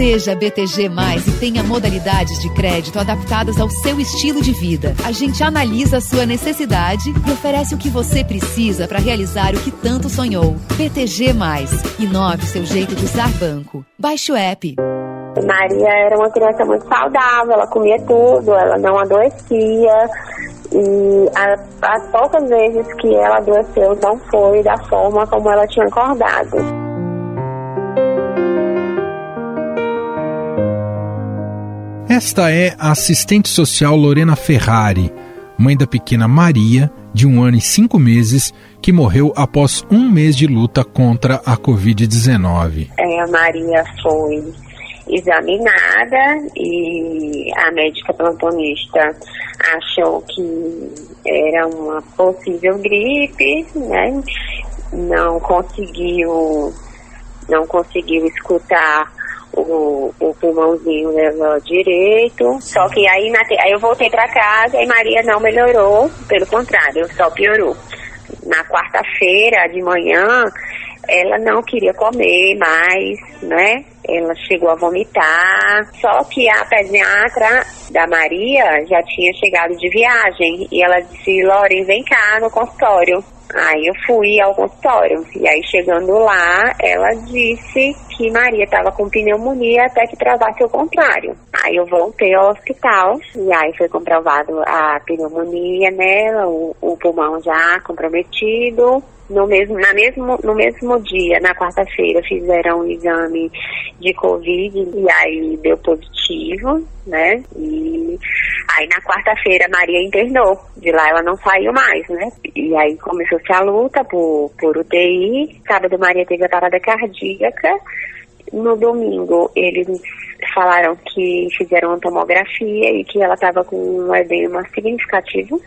Seja BTG e tenha modalidades de crédito adaptadas ao seu estilo de vida. A gente analisa a sua necessidade e oferece o que você precisa para realizar o que tanto sonhou. BTG Inove seu jeito de usar banco. Baixe o app. Maria era uma criança muito saudável, ela comia tudo, ela não adoecia. E as poucas vezes que ela adoeceu não foi da forma como ela tinha acordado. Esta é a assistente social Lorena Ferrari, mãe da pequena Maria, de um ano e cinco meses, que morreu após um mês de luta contra a Covid-19. É, a Maria foi examinada e a médica plantonista achou que era uma possível gripe, né? Não conseguiu, não conseguiu escutar o, o pulmãozinho leva direito. Só que aí, na, aí eu voltei para casa e Maria não melhorou, pelo contrário, só piorou. Na quarta-feira de manhã, ela não queria comer mais, né? Ela chegou a vomitar. Só que a pediatra da Maria já tinha chegado de viagem e ela disse: Loren, vem cá no consultório. Aí eu fui ao consultório e aí chegando lá, ela disse que Maria estava com pneumonia até que provasse o contrário. Aí eu voltei ao hospital e aí foi comprovado a pneumonia nela, o, o pulmão já comprometido. No mesmo, na mesmo, no mesmo dia, na quarta-feira, fizeram um exame de Covid e aí deu positivo, né? E aí na quarta-feira Maria internou. De lá ela não saiu mais, né? E aí começou-se a luta por, por UTI. Sábado Maria teve a parada cardíaca. No domingo eles falaram que fizeram uma tomografia e que ela estava com um edema significativo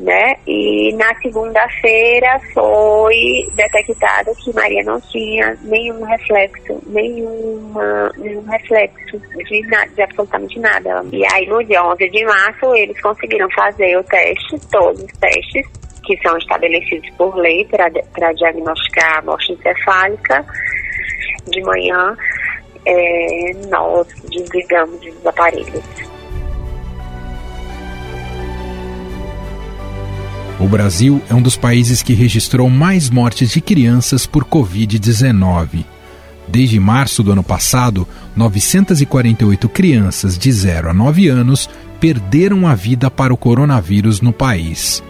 né? E na segunda-feira foi detectado que Maria não tinha nenhum reflexo, nenhuma, nenhum reflexo de, nada, de absolutamente nada. E aí no dia 11 de março eles conseguiram fazer o teste, todos os testes que são estabelecidos por lei para diagnosticar a morte encefálica. De manhã é, nós desligamos os aparelhos. O Brasil é um dos países que registrou mais mortes de crianças por Covid-19. Desde março do ano passado, 948 crianças de 0 a 9 anos perderam a vida para o coronavírus no país.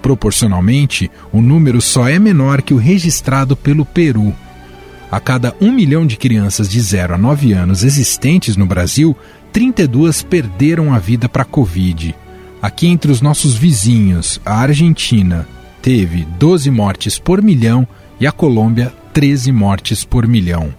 Proporcionalmente, o número só é menor que o registrado pelo Peru. A cada 1 milhão de crianças de 0 a 9 anos existentes no Brasil, 32 perderam a vida para a Covid. Aqui entre os nossos vizinhos, a Argentina teve 12 mortes por milhão e a Colômbia 13 mortes por milhão.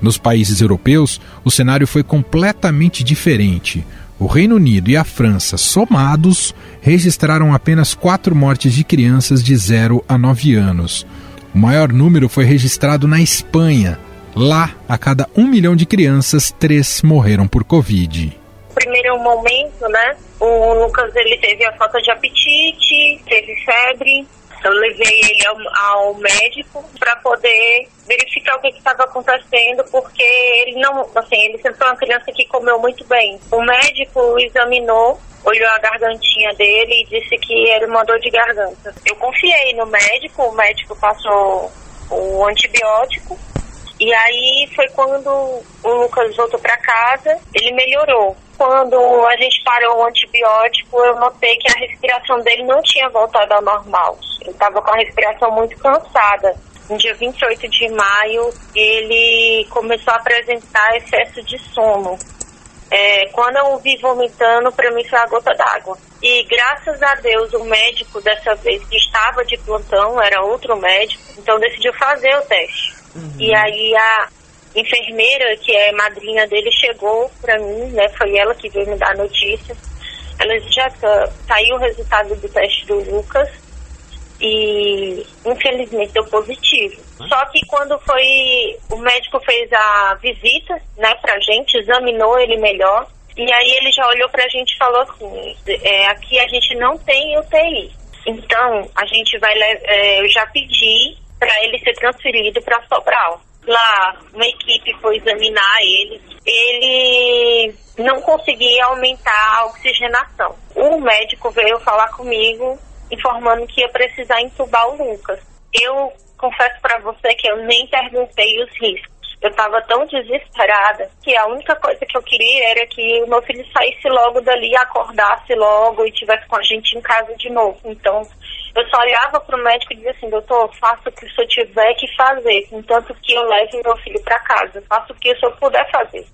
Nos países europeus, o cenário foi completamente diferente. O Reino Unido e a França, somados, registraram apenas quatro mortes de crianças de 0 a 9 anos. O maior número foi registrado na Espanha. Lá, a cada um milhão de crianças, três morreram por Covid primeiro momento, né, o Lucas ele teve a falta de apetite, teve febre. Eu levei ele ao, ao médico para poder verificar o que estava acontecendo, porque ele não, assim, ele sempre foi uma criança que comeu muito bem. O médico examinou olhou a gargantinha dele e disse que era uma dor de garganta. Eu confiei no médico, o médico passou o antibiótico e aí foi quando o Lucas voltou para casa, ele melhorou. Quando a gente parou o antibiótico, eu notei que a respiração dele não tinha voltado ao normal. Ele estava com a respiração muito cansada. No dia 28 de maio, ele começou a apresentar excesso de sono. É, quando eu o vi vomitando, para mim foi a gota d'água. E graças a Deus, o médico dessa vez que estava de plantão, era outro médico, então decidiu fazer o teste. Uhum. E aí a enfermeira, que é madrinha dele, chegou para mim, né? Foi ela que veio me dar a notícia. Ela disse, já saiu o resultado do teste do Lucas e infelizmente deu positivo. Uhum. Só que quando foi o médico fez a visita, né, pra gente, examinou ele melhor, e aí ele já olhou pra gente e falou assim, é, aqui a gente não tem UTI. Então, a gente vai, é, eu já pedi para ele ser transferido para Sobral. Lá uma equipe foi examinar ele, ele não conseguia aumentar a oxigenação. O médico veio falar comigo informando que ia precisar entubar o Lucas. Eu confesso para você que eu nem perguntei os riscos. Eu estava tão desesperada que a única coisa que eu queria era que o meu filho saísse logo dali, acordasse logo e tivesse com a gente em casa de novo. Então, eu só olhava para o médico e dizia assim, doutor, faça o que o senhor tiver que fazer, contanto que eu leve meu filho para casa, faça o que o senhor puder fazer.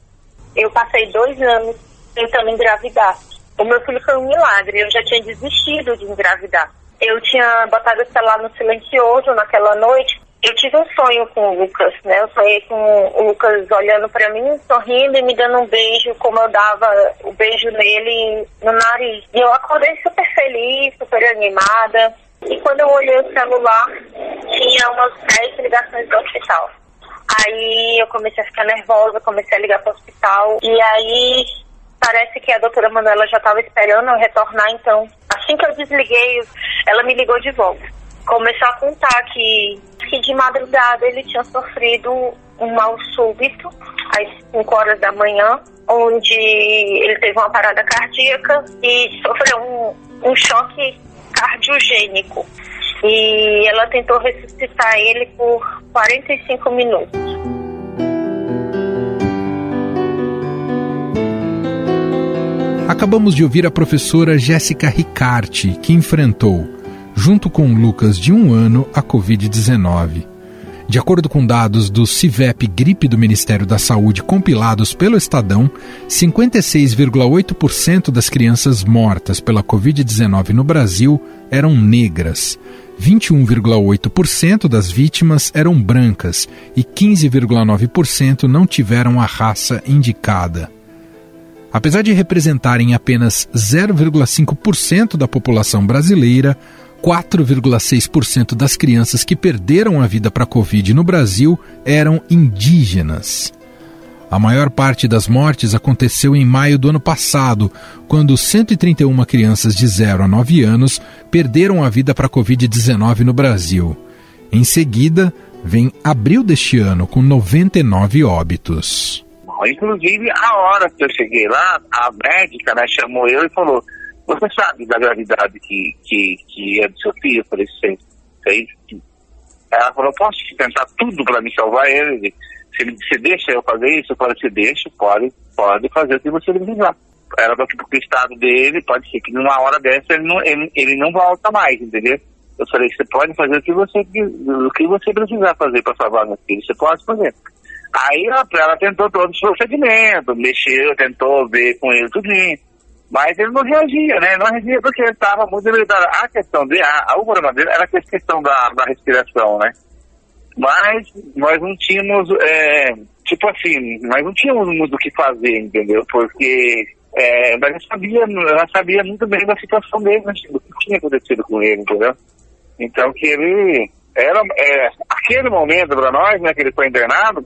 Eu passei dois anos tentando engravidar. O meu filho foi um milagre, eu já tinha desistido de engravidar. Eu tinha botado o celular no silencioso naquela noite. Eu tive um sonho com o Lucas, né? Eu sonhei com o Lucas olhando para mim, sorrindo e me dando um beijo, como eu dava o beijo nele no nariz. E eu acordei super feliz, super animada. E quando eu olhei o celular, tinha umas 10 ligações do hospital. Aí eu comecei a ficar nervosa, comecei a ligar para o hospital. E aí parece que a doutora Manuela já estava esperando eu retornar, então assim que eu desliguei, ela me ligou de volta. Começou a contar que, que de madrugada ele tinha sofrido um mal súbito, às 5 horas da manhã, onde ele teve uma parada cardíaca e sofreu um, um choque cardiogênico. E ela tentou ressuscitar ele por 45 minutos. Acabamos de ouvir a professora Jéssica Ricarte, que enfrentou, junto com Lucas de um ano, a Covid-19. De acordo com dados do CIVEP Gripe do Ministério da Saúde compilados pelo Estadão, 56,8% das crianças mortas pela Covid-19 no Brasil eram negras. 21,8% das vítimas eram brancas e 15,9% não tiveram a raça indicada. Apesar de representarem apenas 0,5% da população brasileira, 4,6% das crianças que perderam a vida para a Covid no Brasil eram indígenas. A maior parte das mortes aconteceu em maio do ano passado, quando 131 crianças de 0 a 9 anos perderam a vida para a Covid-19 no Brasil. Em seguida, vem abril deste ano, com 99 óbitos. Inclusive, a hora que eu cheguei lá, a médica né, chamou eu e falou: você sabe da gravidade que, que, que é do seu filho? Sei, sei. Ela falou, posso tentar tudo para me salvar ele? Se você deixa eu fazer isso? Eu falei, você deixa, pode, pode fazer o que você precisar. Ela falou que porque o estado dele, pode ser que numa hora dessa ele não, ele, ele não volta mais, entendeu? Eu falei, você pode fazer o que você, o que você precisar fazer para salvar meu filho, você pode fazer. Aí ela, ela tentou todos os procedimentos, mexeu, tentou ver com ele tudinho. Mas ele não reagia, né? Não reagia porque ele estava muito debilitado. A questão dele, a, o problema dele era a questão da, da respiração, né? Mas nós não tínhamos, é, tipo assim, nós não tínhamos muito o que fazer, entendeu? Porque é, nós sabia, já sabia muito bem da situação dele, né? do que tinha acontecido com ele, entendeu? Então que ele era é, aquele momento para nós, né, que ele foi internado,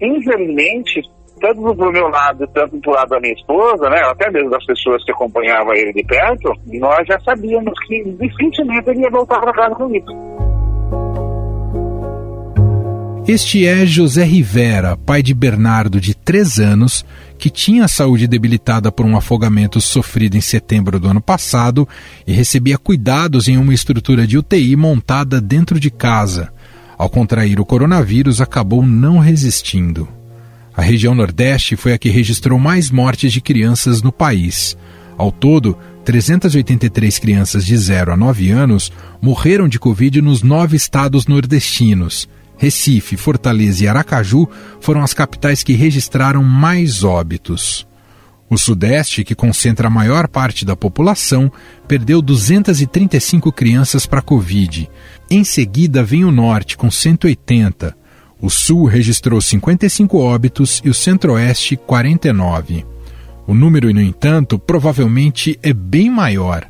infelizmente tanto do meu lado, tanto do lado da minha esposa, né, até mesmo das pessoas que acompanhavam ele de perto, nós já sabíamos que dificilmente ele ia voltar para casa comigo. Este é José Rivera, pai de Bernardo, de 3 anos, que tinha a saúde debilitada por um afogamento sofrido em setembro do ano passado e recebia cuidados em uma estrutura de UTI montada dentro de casa. Ao contrair o coronavírus, acabou não resistindo. A região Nordeste foi a que registrou mais mortes de crianças no país. Ao todo, 383 crianças de 0 a 9 anos morreram de Covid nos nove estados nordestinos. Recife, Fortaleza e Aracaju foram as capitais que registraram mais óbitos. O Sudeste, que concentra a maior parte da população, perdeu 235 crianças para Covid. Em seguida vem o Norte, com 180. O Sul registrou 55 óbitos e o Centro-Oeste 49. O número, no entanto, provavelmente é bem maior.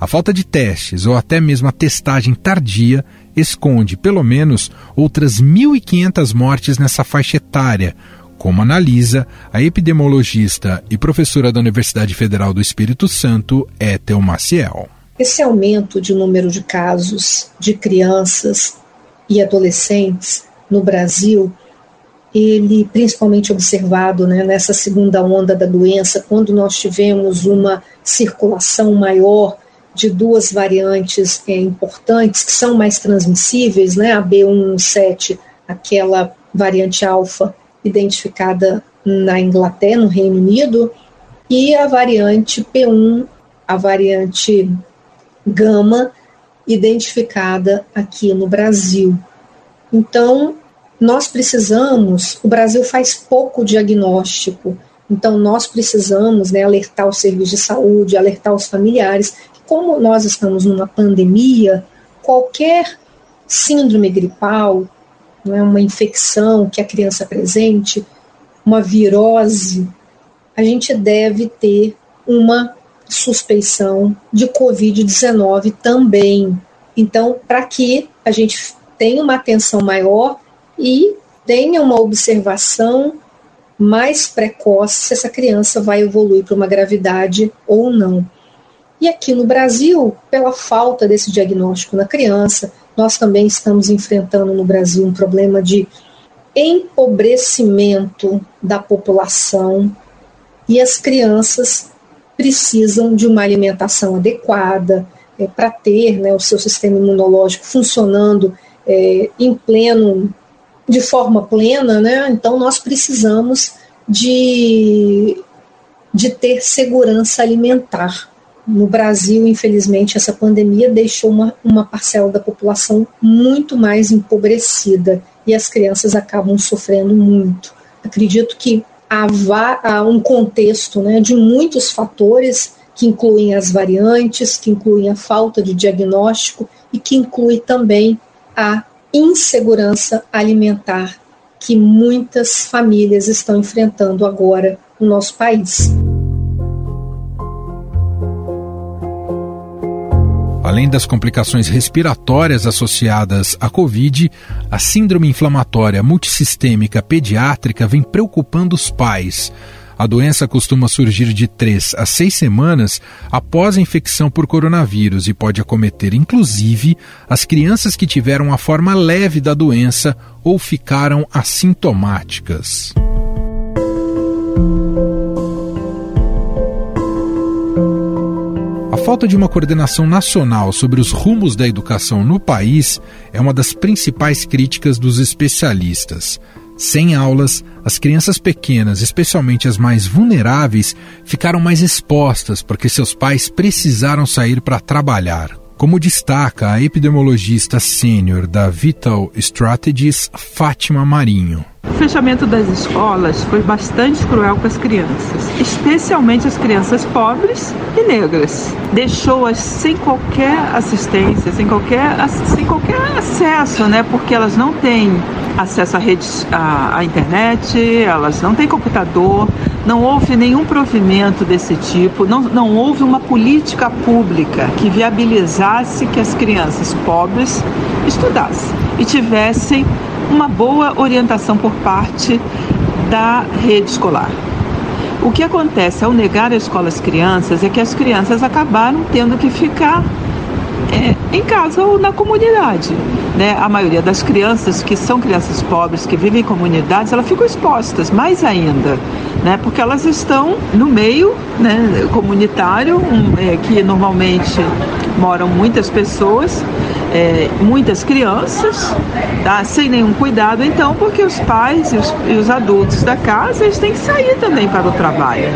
A falta de testes ou até mesmo a testagem tardia esconde, pelo menos, outras 1.500 mortes nessa faixa etária, como analisa a epidemiologista e professora da Universidade Federal do Espírito Santo, Ethel Maciel. Esse aumento de número de casos de crianças e adolescentes no Brasil ele principalmente observado né, nessa segunda onda da doença, quando nós tivemos uma circulação maior de duas variantes é, importantes que são mais transmissíveis, né, a B117, aquela variante alfa identificada na Inglaterra, no Reino Unido, e a variante P1, a variante gama, identificada aqui no Brasil. Então, nós precisamos, o Brasil faz pouco diagnóstico, então nós precisamos né, alertar os serviços de saúde, alertar os familiares, como nós estamos numa pandemia, qualquer síndrome gripal, né, uma infecção que a criança apresente, uma virose, a gente deve ter uma suspeição de Covid-19 também. Então, para que a gente tenha uma atenção maior e tenha uma observação mais precoce se essa criança vai evoluir para uma gravidade ou não. E aqui no Brasil, pela falta desse diagnóstico na criança, nós também estamos enfrentando no Brasil um problema de empobrecimento da população e as crianças precisam de uma alimentação adequada é, para ter né, o seu sistema imunológico funcionando é, em pleno de forma plena, né? Então nós precisamos de, de ter segurança alimentar. No Brasil, infelizmente, essa pandemia deixou uma, uma parcela da população muito mais empobrecida e as crianças acabam sofrendo muito. Acredito que há, um contexto né, de muitos fatores que incluem as variantes, que incluem a falta de diagnóstico e que inclui também a insegurança alimentar que muitas famílias estão enfrentando agora no nosso país. Além das complicações respiratórias associadas à Covid, a síndrome inflamatória multissistêmica pediátrica vem preocupando os pais a doença costuma surgir de três a seis semanas após a infecção por coronavírus e pode acometer, inclusive, as crianças que tiveram a forma leve da doença ou ficaram assintomáticas. A falta de uma coordenação nacional sobre os rumos da educação no país é uma das principais críticas dos especialistas. Sem aulas, as crianças pequenas, especialmente as mais vulneráveis, ficaram mais expostas porque seus pais precisaram sair para trabalhar. Como destaca a epidemiologista sênior da Vital Strategies, Fátima Marinho. O fechamento das escolas foi bastante cruel com as crianças, especialmente as crianças pobres e negras. Deixou-as sem qualquer assistência, sem qualquer, sem qualquer acesso, né? Porque elas não têm acesso à, rede, à, à internet, elas não têm computador, não houve nenhum provimento desse tipo, não, não houve uma política pública que viabilizasse que as crianças pobres estudassem e tivessem uma boa orientação por parte da rede escolar. O que acontece ao negar a escola às crianças é que as crianças acabaram tendo que ficar é, em casa ou na comunidade. Né? A maioria das crianças que são crianças pobres, que vivem em comunidades, elas ficam expostas, mais ainda, né? porque elas estão no meio né, comunitário, um, é, que normalmente moram muitas pessoas é, muitas crianças, tá? sem nenhum cuidado, então, porque os pais e os, e os, adultos da casa eles têm que sair também para o trabalho,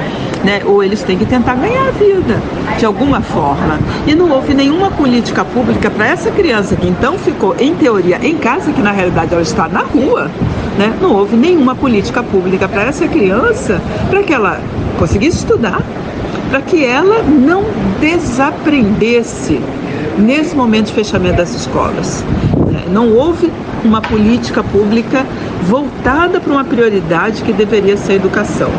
né? ou eles têm que tentar ganhar a vida de alguma forma. E não houve nenhuma política pública para essa criança que então ficou, em teoria, em casa, que na realidade ela está na rua. Né? Não houve nenhuma política pública para essa criança para que ela conseguisse estudar, para que ela não desaprendesse nesse momento de fechamento das escolas. É, não houve uma política pública voltada para uma prioridade que deveria ser a educação.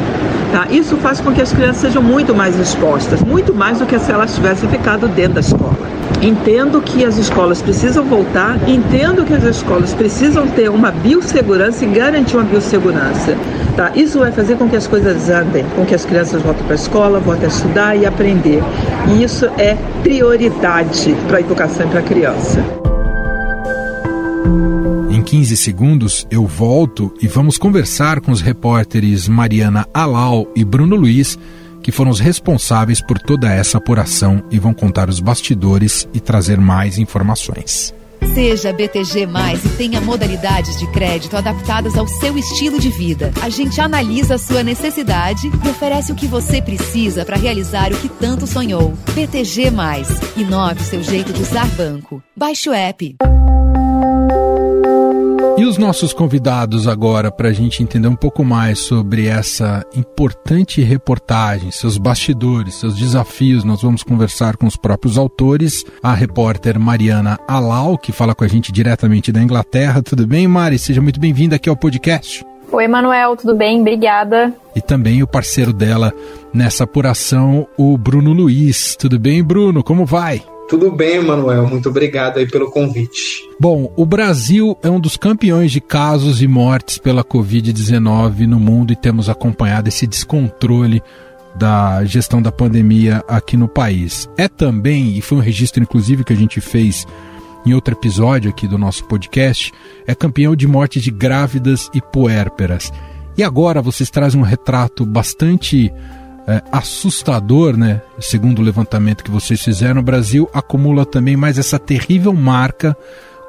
Tá? Isso faz com que as crianças sejam muito mais expostas, muito mais do que se elas tivessem ficado dentro da escola. Entendo que as escolas precisam voltar, entendo que as escolas precisam ter uma biossegurança e garantir uma biossegurança. Tá? Isso vai fazer com que as coisas andem, com que as crianças voltem para a escola, voltem a estudar e aprender. E isso é prioridade para a educação e para a criança 15 segundos eu volto e vamos conversar com os repórteres Mariana Alau e Bruno Luiz, que foram os responsáveis por toda essa apuração e vão contar os bastidores e trazer mais informações. Seja BTG Mais e tenha modalidades de crédito adaptadas ao seu estilo de vida. A gente analisa a sua necessidade e oferece o que você precisa para realizar o que tanto sonhou. BTG Mais. Inove seu jeito de usar banco. Baixe o app. E os nossos convidados agora, para a gente entender um pouco mais sobre essa importante reportagem, seus bastidores, seus desafios, nós vamos conversar com os próprios autores. A repórter Mariana Alau, que fala com a gente diretamente da Inglaterra. Tudo bem, Mari? Seja muito bem-vinda aqui ao podcast. Oi, Manuel, tudo bem? Obrigada. E também o parceiro dela nessa apuração, o Bruno Luiz. Tudo bem, Bruno? Como vai? Tudo bem, Manuel. Muito obrigado aí pelo convite. Bom, o Brasil é um dos campeões de casos e mortes pela Covid-19 no mundo e temos acompanhado esse descontrole da gestão da pandemia aqui no país. É também, e foi um registro inclusive que a gente fez em outro episódio aqui do nosso podcast, é campeão de mortes de grávidas e puérperas. E agora vocês trazem um retrato bastante é, assustador, né? Segundo o levantamento que vocês fizeram, o Brasil acumula também mais essa terrível marca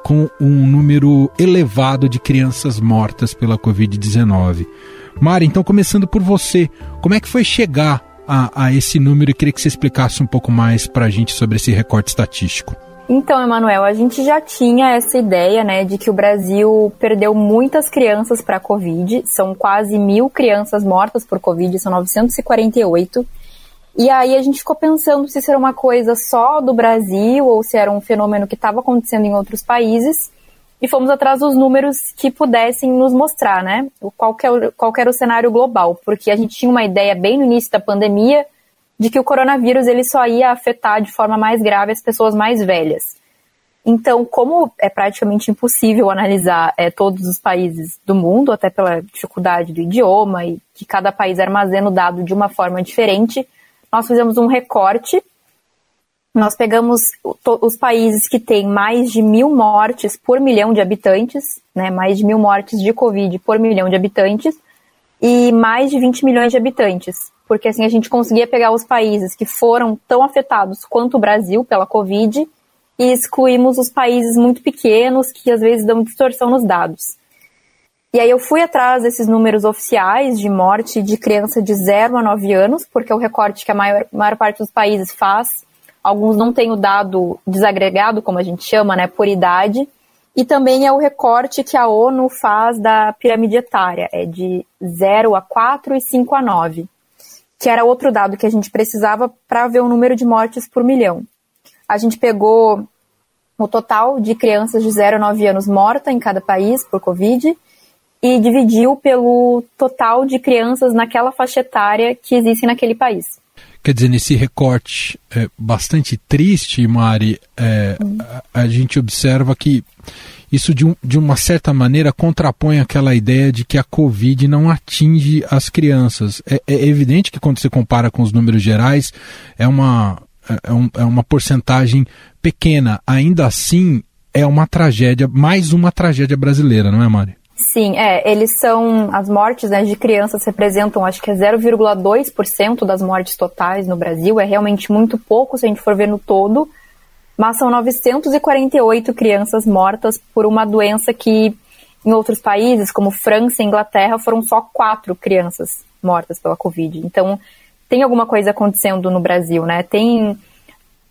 com um número elevado de crianças mortas pela Covid-19. Mari, então começando por você, como é que foi chegar a, a esse número e queria que você explicasse um pouco mais para a gente sobre esse recorte estatístico. Então, Emanuel, a gente já tinha essa ideia, né, de que o Brasil perdeu muitas crianças para a Covid. São quase mil crianças mortas por Covid, são 948. E aí a gente ficou pensando se isso era uma coisa só do Brasil ou se era um fenômeno que estava acontecendo em outros países. E fomos atrás dos números que pudessem nos mostrar, né, qual, que é qual que era o cenário global. Porque a gente tinha uma ideia bem no início da pandemia de que o coronavírus ele só ia afetar de forma mais grave as pessoas mais velhas. Então, como é praticamente impossível analisar é, todos os países do mundo, até pela dificuldade do idioma e que cada país armazena o dado de uma forma diferente, nós fizemos um recorte. Nós pegamos os países que têm mais de mil mortes por milhão de habitantes, né, mais de mil mortes de Covid por milhão de habitantes, e mais de 20 milhões de habitantes porque assim a gente conseguia pegar os países que foram tão afetados quanto o Brasil pela Covid e excluímos os países muito pequenos que às vezes dão distorção nos dados. E aí eu fui atrás desses números oficiais de morte de criança de 0 a 9 anos, porque é o recorte que a maior, maior parte dos países faz. Alguns não têm o dado desagregado, como a gente chama, né, por idade. E também é o recorte que a ONU faz da pirâmide etária, é de 0 a 4 e 5 a 9 que era outro dado que a gente precisava para ver o número de mortes por milhão. A gente pegou o total de crianças de 0 a 9 anos mortas em cada país por Covid e dividiu pelo total de crianças naquela faixa etária que existem naquele país. Quer dizer, nesse recorte é, bastante triste, Mari, é, a, a gente observa que isso de, um, de uma certa maneira contrapõe aquela ideia de que a Covid não atinge as crianças. É, é evidente que quando você compara com os números gerais, é uma, é, um, é uma porcentagem pequena. Ainda assim, é uma tragédia, mais uma tragédia brasileira, não é, Mari? Sim, é, eles são, as mortes né, de crianças representam, acho que é 0,2% das mortes totais no Brasil, é realmente muito pouco se a gente for ver no todo, mas são 948 crianças mortas por uma doença que em outros países, como França e Inglaterra, foram só quatro crianças mortas pela Covid. Então, tem alguma coisa acontecendo no Brasil, né? Tem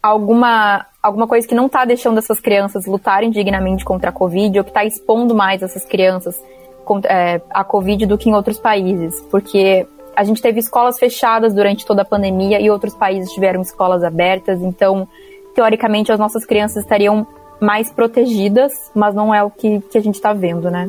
alguma, alguma coisa que não está deixando essas crianças lutarem dignamente contra a Covid ou que está expondo mais essas crianças é, à Covid do que em outros países. Porque a gente teve escolas fechadas durante toda a pandemia e outros países tiveram escolas abertas, então teoricamente as nossas crianças estariam mais protegidas, mas não é o que, que a gente está vendo, né?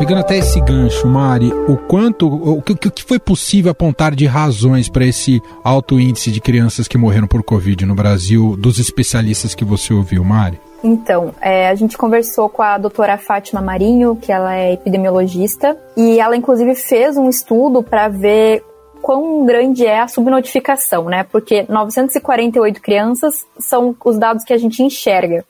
Pegando até esse gancho, Mari, o quanto, o que, o que foi possível apontar de razões para esse alto índice de crianças que morreram por Covid no Brasil, dos especialistas que você ouviu, Mari? Então, é, a gente conversou com a doutora Fátima Marinho, que ela é epidemiologista, e ela inclusive fez um estudo para ver quão grande é a subnotificação, né? Porque 948 crianças são os dados que a gente enxerga.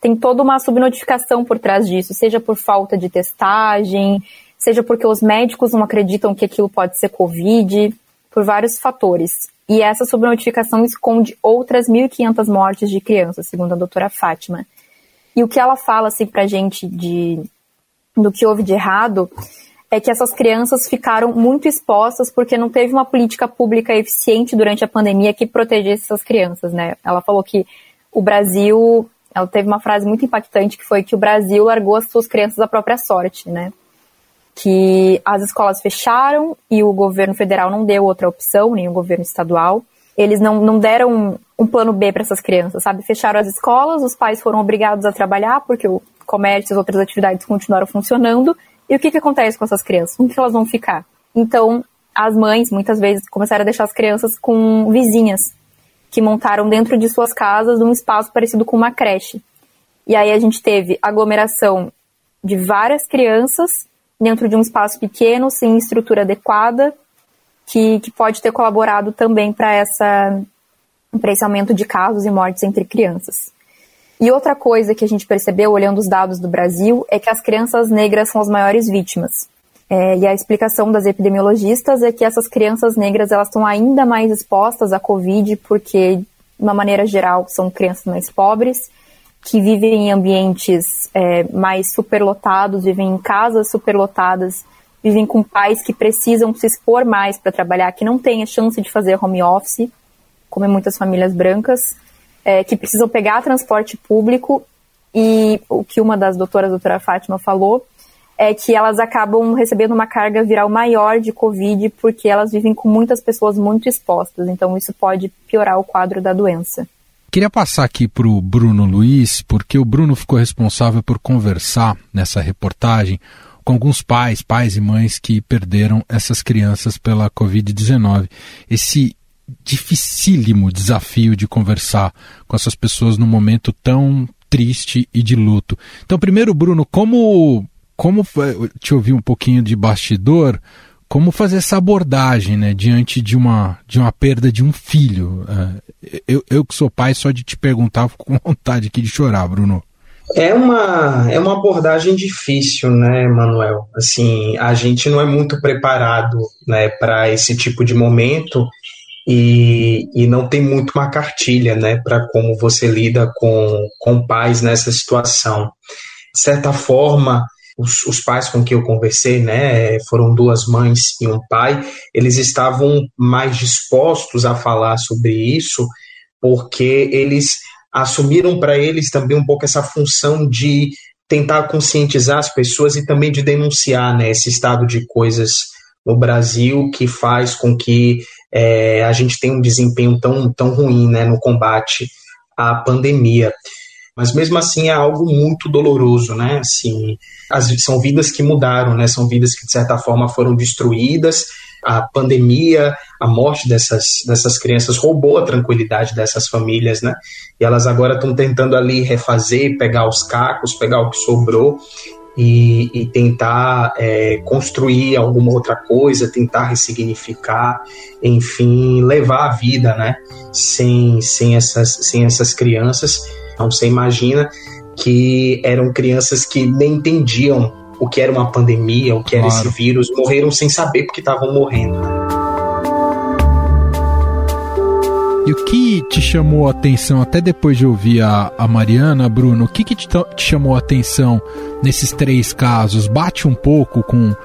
Tem toda uma subnotificação por trás disso, seja por falta de testagem, seja porque os médicos não acreditam que aquilo pode ser Covid, por vários fatores. E essa subnotificação esconde outras 1.500 mortes de crianças, segundo a doutora Fátima. E o que ela fala assim, para a gente de, do que houve de errado é que essas crianças ficaram muito expostas porque não teve uma política pública eficiente durante a pandemia que protegesse essas crianças, né? Ela falou que o Brasil, ela teve uma frase muito impactante que foi que o Brasil largou as suas crianças à própria sorte, né? Que as escolas fecharam e o governo federal não deu outra opção, nem o governo estadual. Eles não, não deram um plano B para essas crianças, sabe? Fecharam as escolas, os pais foram obrigados a trabalhar porque o comércio e as outras atividades continuaram funcionando e o que, que acontece com essas crianças? Que elas vão ficar? Então, as mães, muitas vezes, começaram a deixar as crianças com vizinhas, que montaram dentro de suas casas um espaço parecido com uma creche. E aí a gente teve aglomeração de várias crianças dentro de um espaço pequeno, sem estrutura adequada, que, que pode ter colaborado também para essa para esse aumento de casos e mortes entre crianças. E outra coisa que a gente percebeu olhando os dados do Brasil é que as crianças negras são as maiores vítimas. É, e a explicação das epidemiologistas é que essas crianças negras elas estão ainda mais expostas à Covid porque, de uma maneira geral, são crianças mais pobres, que vivem em ambientes é, mais superlotados, vivem em casas superlotadas, vivem com pais que precisam se expor mais para trabalhar, que não têm a chance de fazer home office, como em muitas famílias brancas é, que precisam pegar transporte público. E o que uma das doutoras, a doutora Fátima, falou é que elas acabam recebendo uma carga viral maior de Covid porque elas vivem com muitas pessoas muito expostas. Então, isso pode piorar o quadro da doença. Queria passar aqui para o Bruno Luiz, porque o Bruno ficou responsável por conversar nessa reportagem com alguns pais, pais e mães que perderam essas crianças pela Covid-19. Esse dificílimo desafio de conversar com essas pessoas num momento tão triste e de luto. Então, primeiro, Bruno, como como te ouvir um pouquinho de bastidor, como fazer essa abordagem, né, diante de uma de uma perda de um filho? É, eu, eu que sou pai, só de te perguntar, fico com vontade aqui de chorar, Bruno. É uma, é uma abordagem difícil, né, Manuel? Assim, a gente não é muito preparado né, para esse tipo de momento e, e não tem muito uma cartilha né, para como você lida com, com pais nessa situação. De certa forma, os, os, pais com quem eu conversei, né, foram duas mães e um pai, eles estavam mais dispostos a falar sobre isso, porque eles assumiram para eles também um pouco essa função de tentar conscientizar as pessoas e também de denunciar né, esse estado de coisas no Brasil que faz com que é, a gente tenha um desempenho tão, tão ruim né, no combate à pandemia. Mas mesmo assim é algo muito doloroso, né? Assim, as, são vidas que mudaram, né? São vidas que de certa forma foram destruídas. A pandemia, a morte dessas, dessas crianças roubou a tranquilidade dessas famílias, né? E elas agora estão tentando ali refazer, pegar os cacos, pegar o que sobrou e, e tentar é, construir alguma outra coisa, tentar ressignificar, enfim, levar a vida, né? Sem, sem, essas, sem essas crianças. Então você imagina que eram crianças que nem entendiam o que era uma pandemia, o que era claro. esse vírus, morreram sem saber porque estavam morrendo. E o que te chamou a atenção, até depois de ouvir a, a Mariana, Bruno, o que, que te, te, chamou a atenção nesses três casos? Bate um pouco com uh,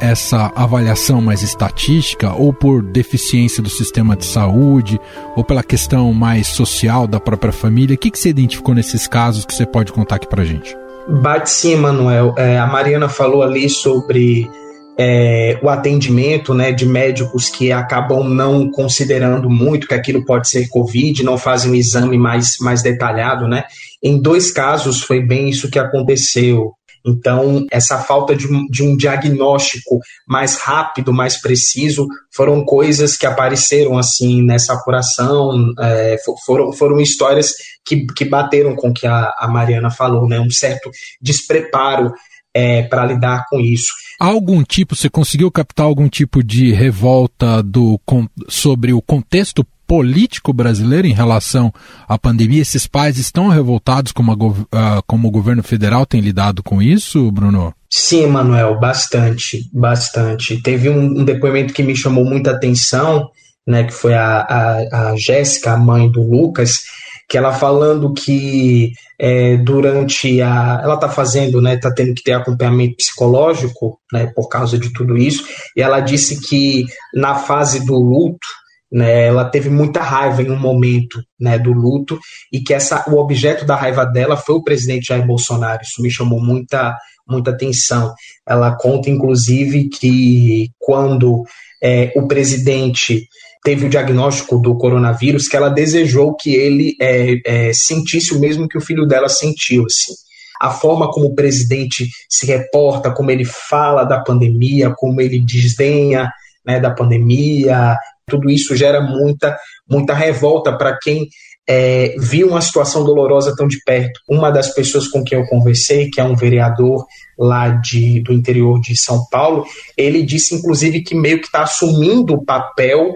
essa avaliação mais estatística, ou por deficiência do sistema de saúde, ou pela questão mais social da própria família? O que, que você identificou nesses casos que você pode contar aqui pra gente? Bate sim, Manuel. É, a Mariana falou ali sobre é, o atendimento né, de médicos que acabam não considerando muito que aquilo pode ser Covid, não fazem um exame mais, mais detalhado. Né? Em dois casos foi bem isso que aconteceu. Então, essa falta de um, de um diagnóstico mais rápido, mais preciso, foram coisas que apareceram assim nessa apuração, é, foram, foram histórias que, que bateram com o que a, a Mariana falou, né? um certo despreparo é, para lidar com isso. Algum tipo, você conseguiu captar algum tipo de revolta do, com, sobre o contexto político brasileiro em relação à pandemia? Esses pais estão revoltados como, a, uh, como o governo federal tem lidado com isso, Bruno? Sim, Manuel, bastante, bastante. Teve um, um, depoimento que me chamou muita atenção, né, que foi a, a, a Jéssica, a mãe do Lucas, que ela falando que é, durante a. Ela está fazendo, né? Está tendo que ter acompanhamento psicológico, né? Por causa de tudo isso. E ela disse que na fase do luto, né, ela teve muita raiva em um momento né, do luto e que essa, o objeto da raiva dela foi o presidente Jair Bolsonaro. Isso me chamou muita, muita atenção. Ela conta, inclusive, que quando é, o presidente teve o diagnóstico do coronavírus, que ela desejou que ele é, é, sentisse o mesmo que o filho dela sentiu. Assim. A forma como o presidente se reporta, como ele fala da pandemia, como ele desdenha né, da pandemia, tudo isso gera muita, muita revolta para quem é, viu uma situação dolorosa tão de perto. Uma das pessoas com quem eu conversei, que é um vereador lá de, do interior de São Paulo, ele disse inclusive que meio que está assumindo o papel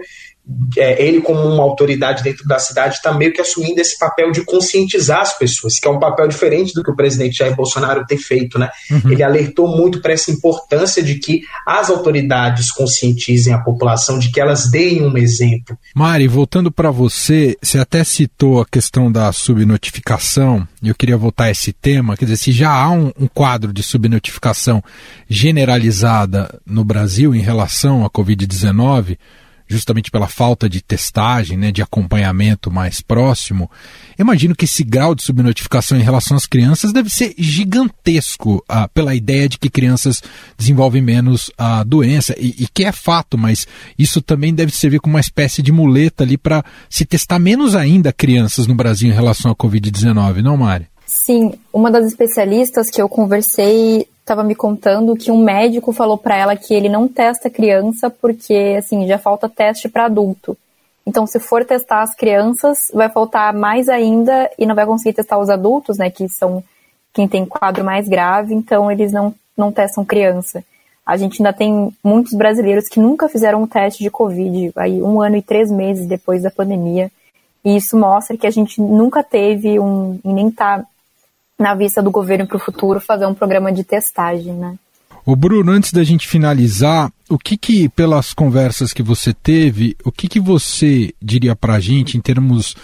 é, ele como uma autoridade dentro da cidade está meio que assumindo esse papel de conscientizar as pessoas, que é um papel diferente do que o presidente Jair Bolsonaro tem feito, né? Uhum. Ele alertou muito para essa importância de que as autoridades conscientizem a população, de que elas deem um exemplo. Mari, voltando para você, você até citou a questão da subnotificação, e eu queria voltar a esse tema, quer dizer, se já há um, um quadro de subnotificação generalizada no Brasil em relação à Covid-19, justamente pela falta de testagem, né, de acompanhamento mais próximo, imagino que esse grau de subnotificação em relação às crianças deve ser gigantesco, ah, pela ideia de que crianças desenvolvem menos a doença, e, e, que é fato, mas isso também deve servir como uma espécie de muleta ali para se testar menos ainda crianças no Brasil em relação à Covid-19, não, Mari? Sim, uma das especialistas que eu conversei estava me contando que um médico falou para ela que ele não testa criança porque assim já falta teste para adulto. Então, se for testar as crianças, vai faltar mais ainda e não vai conseguir testar os adultos, né, que são quem tem quadro mais grave, então eles não, não testam criança. A gente ainda tem muitos brasileiros que nunca fizeram um teste de Covid, aí um ano e três meses depois da pandemia. E isso mostra que a gente nunca teve um, e nem está na vista do governo para o futuro, fazer um programa de testagem, né? O Bruno, antes da gente finalizar, o que que, pelas conversas que você teve, o que que você diria para a gente em termos,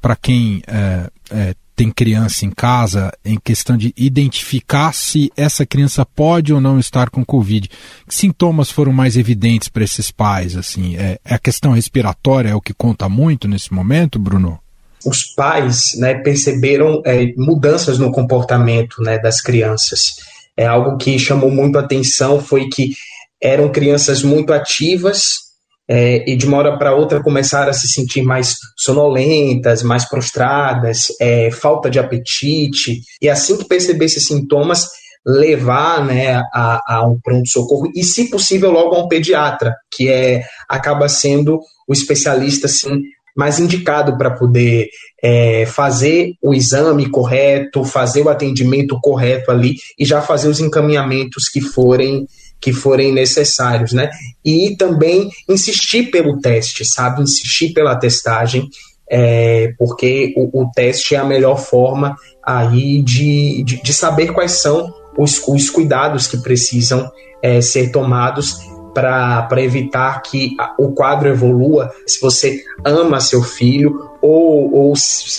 para quem é, é, tem criança em casa, em questão de identificar se essa criança pode ou não estar com Covid? Que sintomas foram mais evidentes para esses pais? Assim, é, é a questão respiratória é o que conta muito nesse momento, Bruno? Os pais né, perceberam é, mudanças no comportamento né, das crianças. É algo que chamou muito a atenção foi que eram crianças muito ativas é, e de uma hora para outra começaram a se sentir mais sonolentas, mais prostradas, é, falta de apetite. E assim que perceber esses sintomas, levar né, a, a um pronto-socorro e, se possível, logo a um pediatra, que é, acaba sendo o especialista assim, mais indicado para poder é, fazer o exame correto, fazer o atendimento correto ali e já fazer os encaminhamentos que forem que forem necessários, né? E também insistir pelo teste, sabe? Insistir pela testagem, é, porque o, o, teste é a melhor forma aí de, de, de saber quais são os, os cuidados que precisam é, ser tomados para evitar que o quadro evolua, se você ama seu filho ou, ou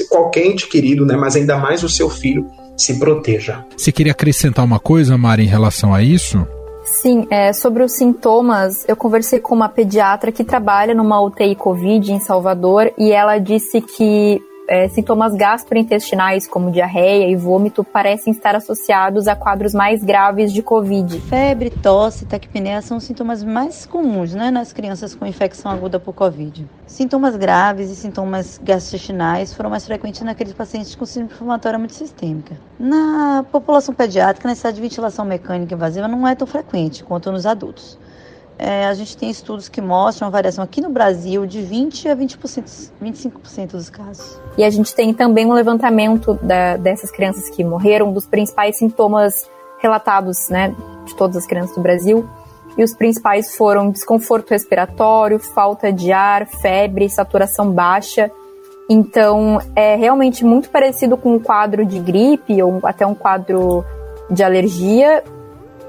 qualquer ente querido, né, mas ainda mais o seu filho, se proteja. Você queria acrescentar uma coisa, Mari, em relação a isso? Sim, é, sobre os sintomas, eu conversei com uma pediatra que trabalha numa UTI Covid em Salvador e ela disse que é, sintomas gastrointestinais, como diarreia e vômito, parecem estar associados a quadros mais graves de Covid. Febre, tosse, taquipneia são os sintomas mais comuns né, nas crianças com infecção aguda por Covid. Sintomas graves e sintomas gastrointestinais foram mais frequentes naqueles pacientes com síndrome inflamatória multissistêmica. Na população pediátrica, a necessidade de ventilação mecânica invasiva não é tão frequente quanto nos adultos é, a gente tem estudos que mostram uma variação aqui no Brasil de 20% a 20%, 25% dos casos. E a gente tem também um levantamento da, dessas crianças que morreram, dos principais sintomas relatados, né, de todas as crianças do Brasil. e os principais foram desconforto respiratório, falta de ar, febre, saturação baixa. Então, é realmente muito parecido com um quadro de gripe ou até um quadro de alergia,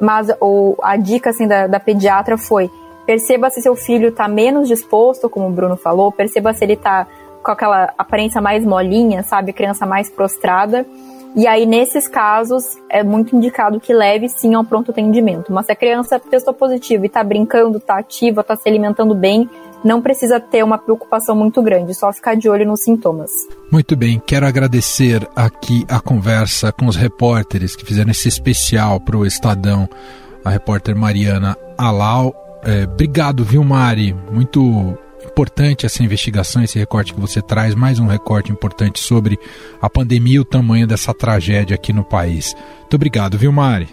mas ou, a dica assim, da, da pediatra foi perceba se seu filho está menos disposto, como o Bruno falou, perceba se ele está com aquela aparência mais molinha, sabe, criança mais prostrada, e aí, nesses casos, é muito indicado que leve sim ao pronto atendimento. Mas se a criança testou positivo e está brincando, está ativa, está se alimentando bem, não precisa ter uma preocupação muito grande, só ficar de olho nos sintomas. Muito bem, quero agradecer aqui a conversa com os repórteres que fizeram esse especial para o Estadão, a repórter Mariana Alau. É, obrigado, viu, Mari? Muito importante essa investigação, esse recorte que você traz, mais um recorte importante sobre a pandemia e o tamanho dessa tragédia aqui no país. Muito obrigado, viu, Mari?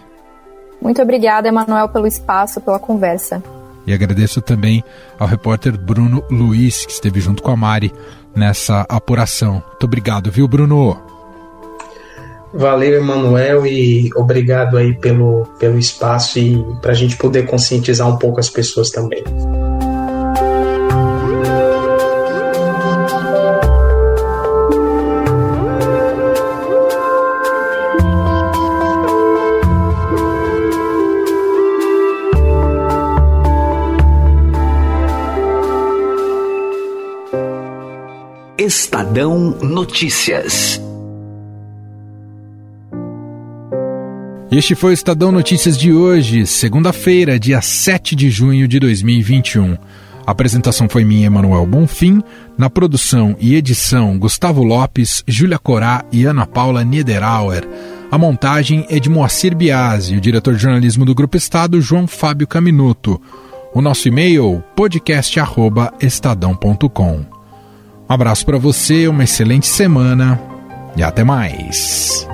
Muito obrigada, Emanuel, pelo espaço, pela conversa. E agradeço também ao repórter Bruno Luiz, que esteve junto com a Mari nessa apuração. Muito obrigado, viu, Bruno? Valeu, Emanuel, e obrigado aí pelo, pelo espaço e para a gente poder conscientizar um pouco as pessoas também. Notícias. Este foi o Estadão Notícias de hoje, segunda-feira, dia 7 de junho de 2021. A apresentação foi minha, Emanuel Bonfim. Na produção e edição, Gustavo Lopes, Júlia Corá e Ana Paula Niederauer. A montagem é de Moacir Biasi, o diretor de jornalismo do Grupo Estado, João Fábio Caminuto. O nosso e-mail, podcast.estadão.com. Um abraço para você, uma excelente semana e até mais.